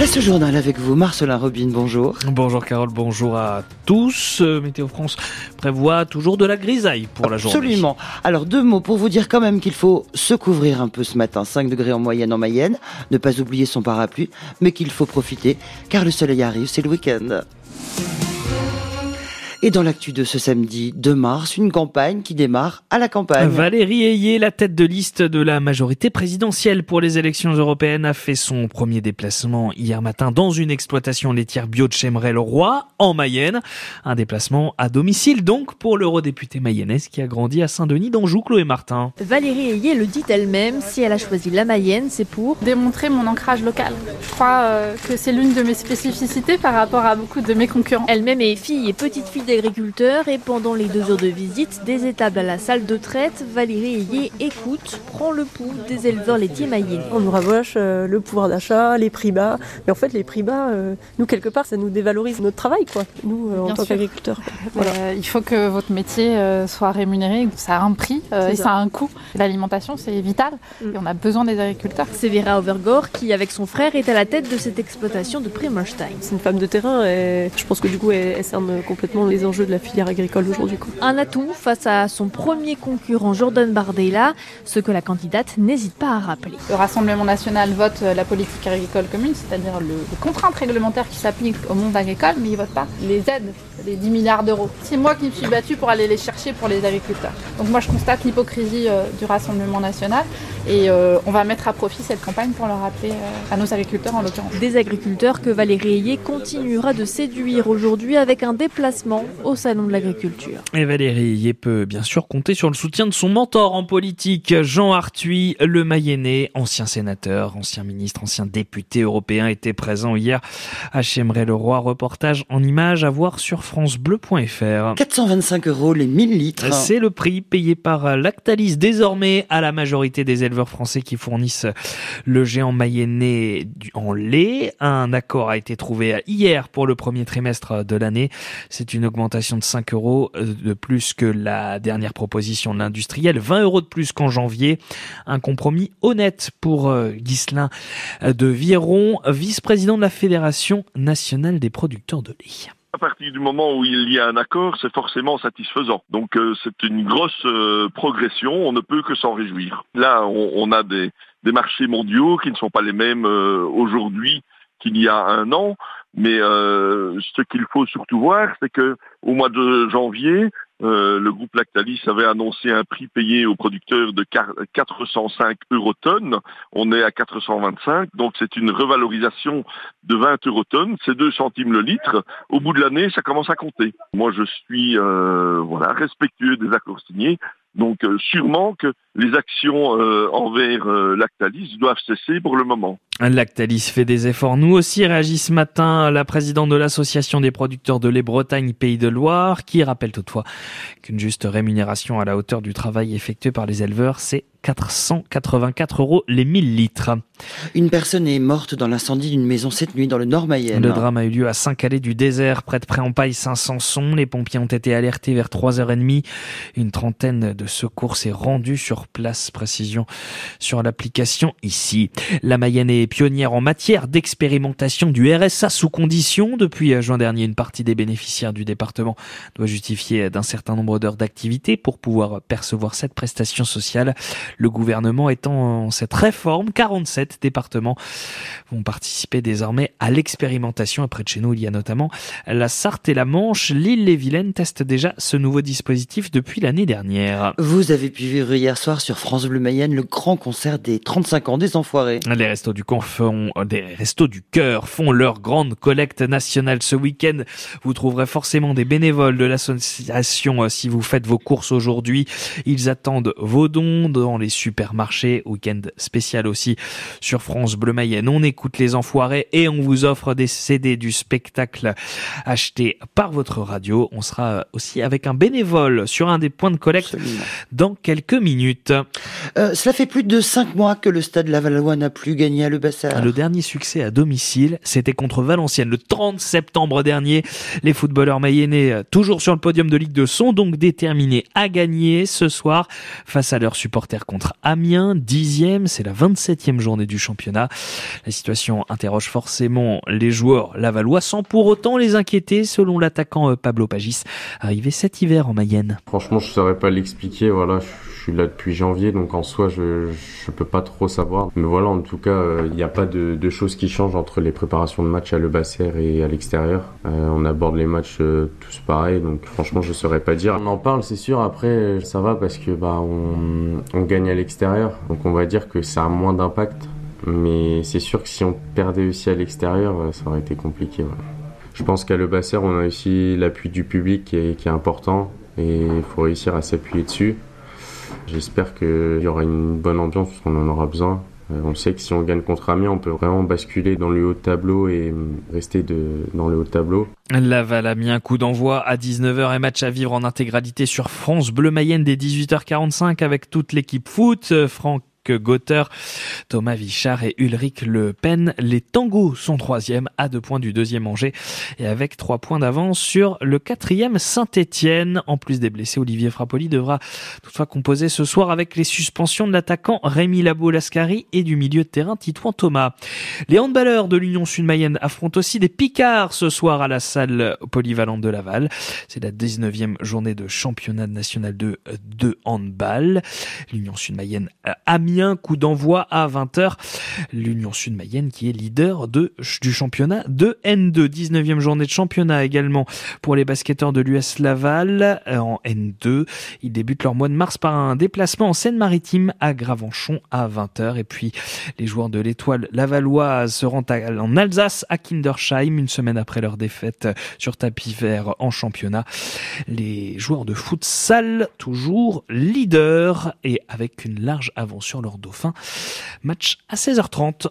Place au journal avec vous, Marcelin Robin, bonjour. Bonjour Carole, bonjour à tous. Euh, Météo France prévoit toujours de la grisaille pour la journée. Absolument. Alors deux mots pour vous dire quand même qu'il faut se couvrir un peu ce matin, 5 degrés en moyenne en Mayenne, ne pas oublier son parapluie, mais qu'il faut profiter car le soleil arrive, c'est le week-end. Et dans l'actu de ce samedi 2 mars, une campagne qui démarre à la campagne. Valérie Ayé, la tête de liste de la majorité présidentielle pour les élections européennes, a fait son premier déplacement hier matin dans une exploitation laitière bio de Chemerel-Roi, en Mayenne. Un déplacement à domicile donc pour l'eurodéputé mayonnaise qui a grandi à Saint-Denis d'Anjou, Chloé Martin. Valérie Ayé le dit elle-même, si elle a choisi la Mayenne, c'est pour démontrer mon ancrage local. Je crois euh, que c'est l'une de mes spécificités par rapport à beaucoup de mes concurrents. Elle-même est fille et petite fille d'agriculteurs et pendant les deux heures de visite des étables à la salle de traite, Valérie Ayé écoute, prend le pouls des éleveurs laitiers mayennais. On nous rabâche euh, le pouvoir d'achat, les prix bas. Mais en fait, les prix bas, euh, nous, quelque part, ça nous dévalorise notre travail, quoi, nous, euh, en tant qu'agriculteurs. Euh, il faut que votre métier euh, soit rémunéré, ça a un prix euh, et ça. ça a un coût. L'alimentation, c'est vital Mm. et on a besoin des agriculteurs. C'est Vera Overgore qui, avec son frère, est à la tête de cette exploitation de Primerstein. C'est une femme de terrain et je pense que du coup, elle, elle cerne complètement les enjeux de la filière agricole aujourd'hui. Un atout face à son premier concurrent Jordan Bardella, ce que la candidate n'hésite pas à rappeler. Le Rassemblement national vote euh, la politique agricole commune, c'est-à-dire le, les contraintes réglementaires qui s'appliquent au monde agricole, mais il vote pas les aides, les 10 milliards d'euros. C'est moi qui me suis battue pour aller les chercher pour les agriculteurs. Donc moi je constate l'hypocrisie euh, du Rassemblement national et euh, on va mettre à profit cette campagne pour le rappeler euh, à nos agriculteurs en l'occurrence. Des agriculteurs que Valérie Ayé continuera de séduire aujourd'hui avec un déplacement au Salon de l'Agriculture. Et Valérie Ayé peut bien sûr compter sur le soutien de son mentor en politique, Jean Arthuis, le Mayennais, ancien sénateur, ancien ministre, ancien député européen, était présent hier à Chemeray-le-Roi. Reportage en images à voir sur francebleu.fr. 425 euros les 1000 litres. C'est le prix payé par Lactalis désormais à la majorité des éleveurs français qui fournissent le géant mayennais en lait. Un accord a été trouvé hier pour le premier trimestre de l'année. C'est une augmentation de 5 euros de plus que la dernière proposition de l'industriel, 20 euros de plus qu'en janvier. Un compromis honnête pour euh, Ghislain de Viron, vice-président de la Fédération nationale des producteurs de lait. À partir du moment où il y a un accord, c'est forcément satisfaisant. Donc euh, c'est une grosse euh, progression, on ne peut que s'en réjouir. Là, on, a des, des marchés mondiaux qui ne sont pas les mêmes euh, aujourd'hui qu'il y a un an, mais euh, ce qu'il faut surtout voir, c'est que au mois de janvier, euh, le groupe Lactalis avait annoncé un prix payé aux producteurs de quar- 405 euros tonnes. On est à 425, donc c'est une revalorisation de 20 euros tonnes, c'est 2 centimes le litre. Au bout de l'année, ça commence à compter. Moi, je suis euh, voilà respectueux des accords signés. Donc euh, sûrement que les actions euh, envers euh, Lactalis doivent cesser pour le moment. Lactalis fait des efforts. Nous aussi réagit ce matin la présidente de l'association des producteurs de lait Bretagne Pays de Loire, qui rappelle toutefois qu'une juste rémunération à la hauteur du travail effectué par les éleveurs, c'est 484 euros les 1000 litres. Une personne est morte dans l'incendie d'une maison cette nuit dans le Nord Mayenne. Le drame a eu lieu à Saint-Calais du désert, près de Préampaille, Saint-Sanson. Les pompiers ont été alertés vers 3h30. Une trentaine de secours s'est rendue sur place. Précision sur l'application ici. La Mayenne est pionnière en matière d'expérimentation du RSA sous condition. Depuis juin dernier, une partie des bénéficiaires du département doit justifier d'un certain nombre d'heures d'activité pour pouvoir percevoir cette prestation sociale. Le gouvernement étant en cette réforme, 47 départements vont participer désormais à l'expérimentation. Et près de chez nous, il y a notamment la Sarthe et la Manche. L'île-et-Vilaine teste déjà ce nouveau dispositif depuis l'année dernière. Vous avez pu vivre hier soir sur France Bleu Mayenne le grand concert des 35 ans des Enfoirés. Les restos du camp font, des restos du cœur font leur grande collecte nationale ce week-end. Vous trouverez forcément des bénévoles de l'association euh, si vous faites vos courses aujourd'hui. Ils attendent vos dons dans les supermarchés. Week-end spécial aussi sur France Bleu Mayenne. On écoute les enfoirés et on vous offre des CD du spectacle acheté par votre radio. On sera aussi avec un bénévole sur un des points de collecte Absolument. dans quelques minutes. Euh, cela fait plus de 5 mois que le stade Lavallois n'a plus gagné à Le Bassard. Le dernier succès à domicile, c'était contre Valenciennes le 30 septembre dernier. Les footballeurs mayennais, euh, toujours sur le podium de Ligue 2, sont donc déterminés à gagner ce soir face à leurs supporters contre Amiens, dixième, c'est la 27e journée du championnat. La situation interroge forcément les joueurs lavallois sans pour autant les inquiéter, selon l'attaquant euh, Pablo Pagis, arrivé cet hiver en Mayenne. Franchement, je saurais pas l'expliquer, voilà, je suis là depuis janvier, donc en soi, je, peux pas trop savoir. Mais voilà, en tout cas, euh, il n'y a pas de, choses qui changent entre les préparations de match à Le Basser et à l'extérieur. Euh, on aborde les matchs euh, tous pareil, donc franchement, je saurais pas dire. On en parle, c'est sûr. Après, ça va parce que bah on, gagne à l'extérieur, donc on va dire que ça a moins d'impact. Mais c'est sûr que si on perdait aussi à l'extérieur, ça aurait été compliqué. Je pense qu'à Le Basser, on a aussi l'appui du public qui est, qui est important et il faut réussir à s'appuyer dessus. J'espère qu'il y aura une bonne ambiance parce qu'on en aura besoin. Euh, on sait que si on gagne contre Amiens, on peut vraiment basculer dans le haut de tableau et rester de, dans le haut de tableau. Laval a mis un coup d'envoi à 19h et match à vivre en intégralité sur France Bleu Mayenne dès 18h45 avec toute l'équipe foot. Franck Gother, Thomas Vichard et Ulrich Le Pen. Les tangos sont troisième à deux points du deuxième Angers et avec trois points d'avance sur le quatrième Saint-Étienne. En plus des blessés, Olivier Frappoli devra toutefois composer ce soir avec les suspensions de l'attaquant Rémi Labo-Lascari et du milieu de terrain Titouan Thomas. Les handballeurs de l'Union Sud-Mayenne affrontent aussi des Picards ce soir à la salle polyvalente de Laval. C'est la 19e journée de championnat national de, handball. L'Union Sud-Mayenne a coup d'envoi à 20h. L'Union Sud-Mayenne qui est leader de, du championnat de N2. 19e journée de championnat également pour les basketteurs de l'US Laval euh, en N2. Ils débutent leur mois de mars par un déplacement en Seine-Maritime à Gravenchon à 20h. Et puis les joueurs de l'étoile lavalloise se rendent en Alsace à Kindersheim une semaine après leur défaite sur tapis vert en championnat. Les joueurs de futsal toujours leaders et avec une large avance sur leur dauphin. Match à 16h30.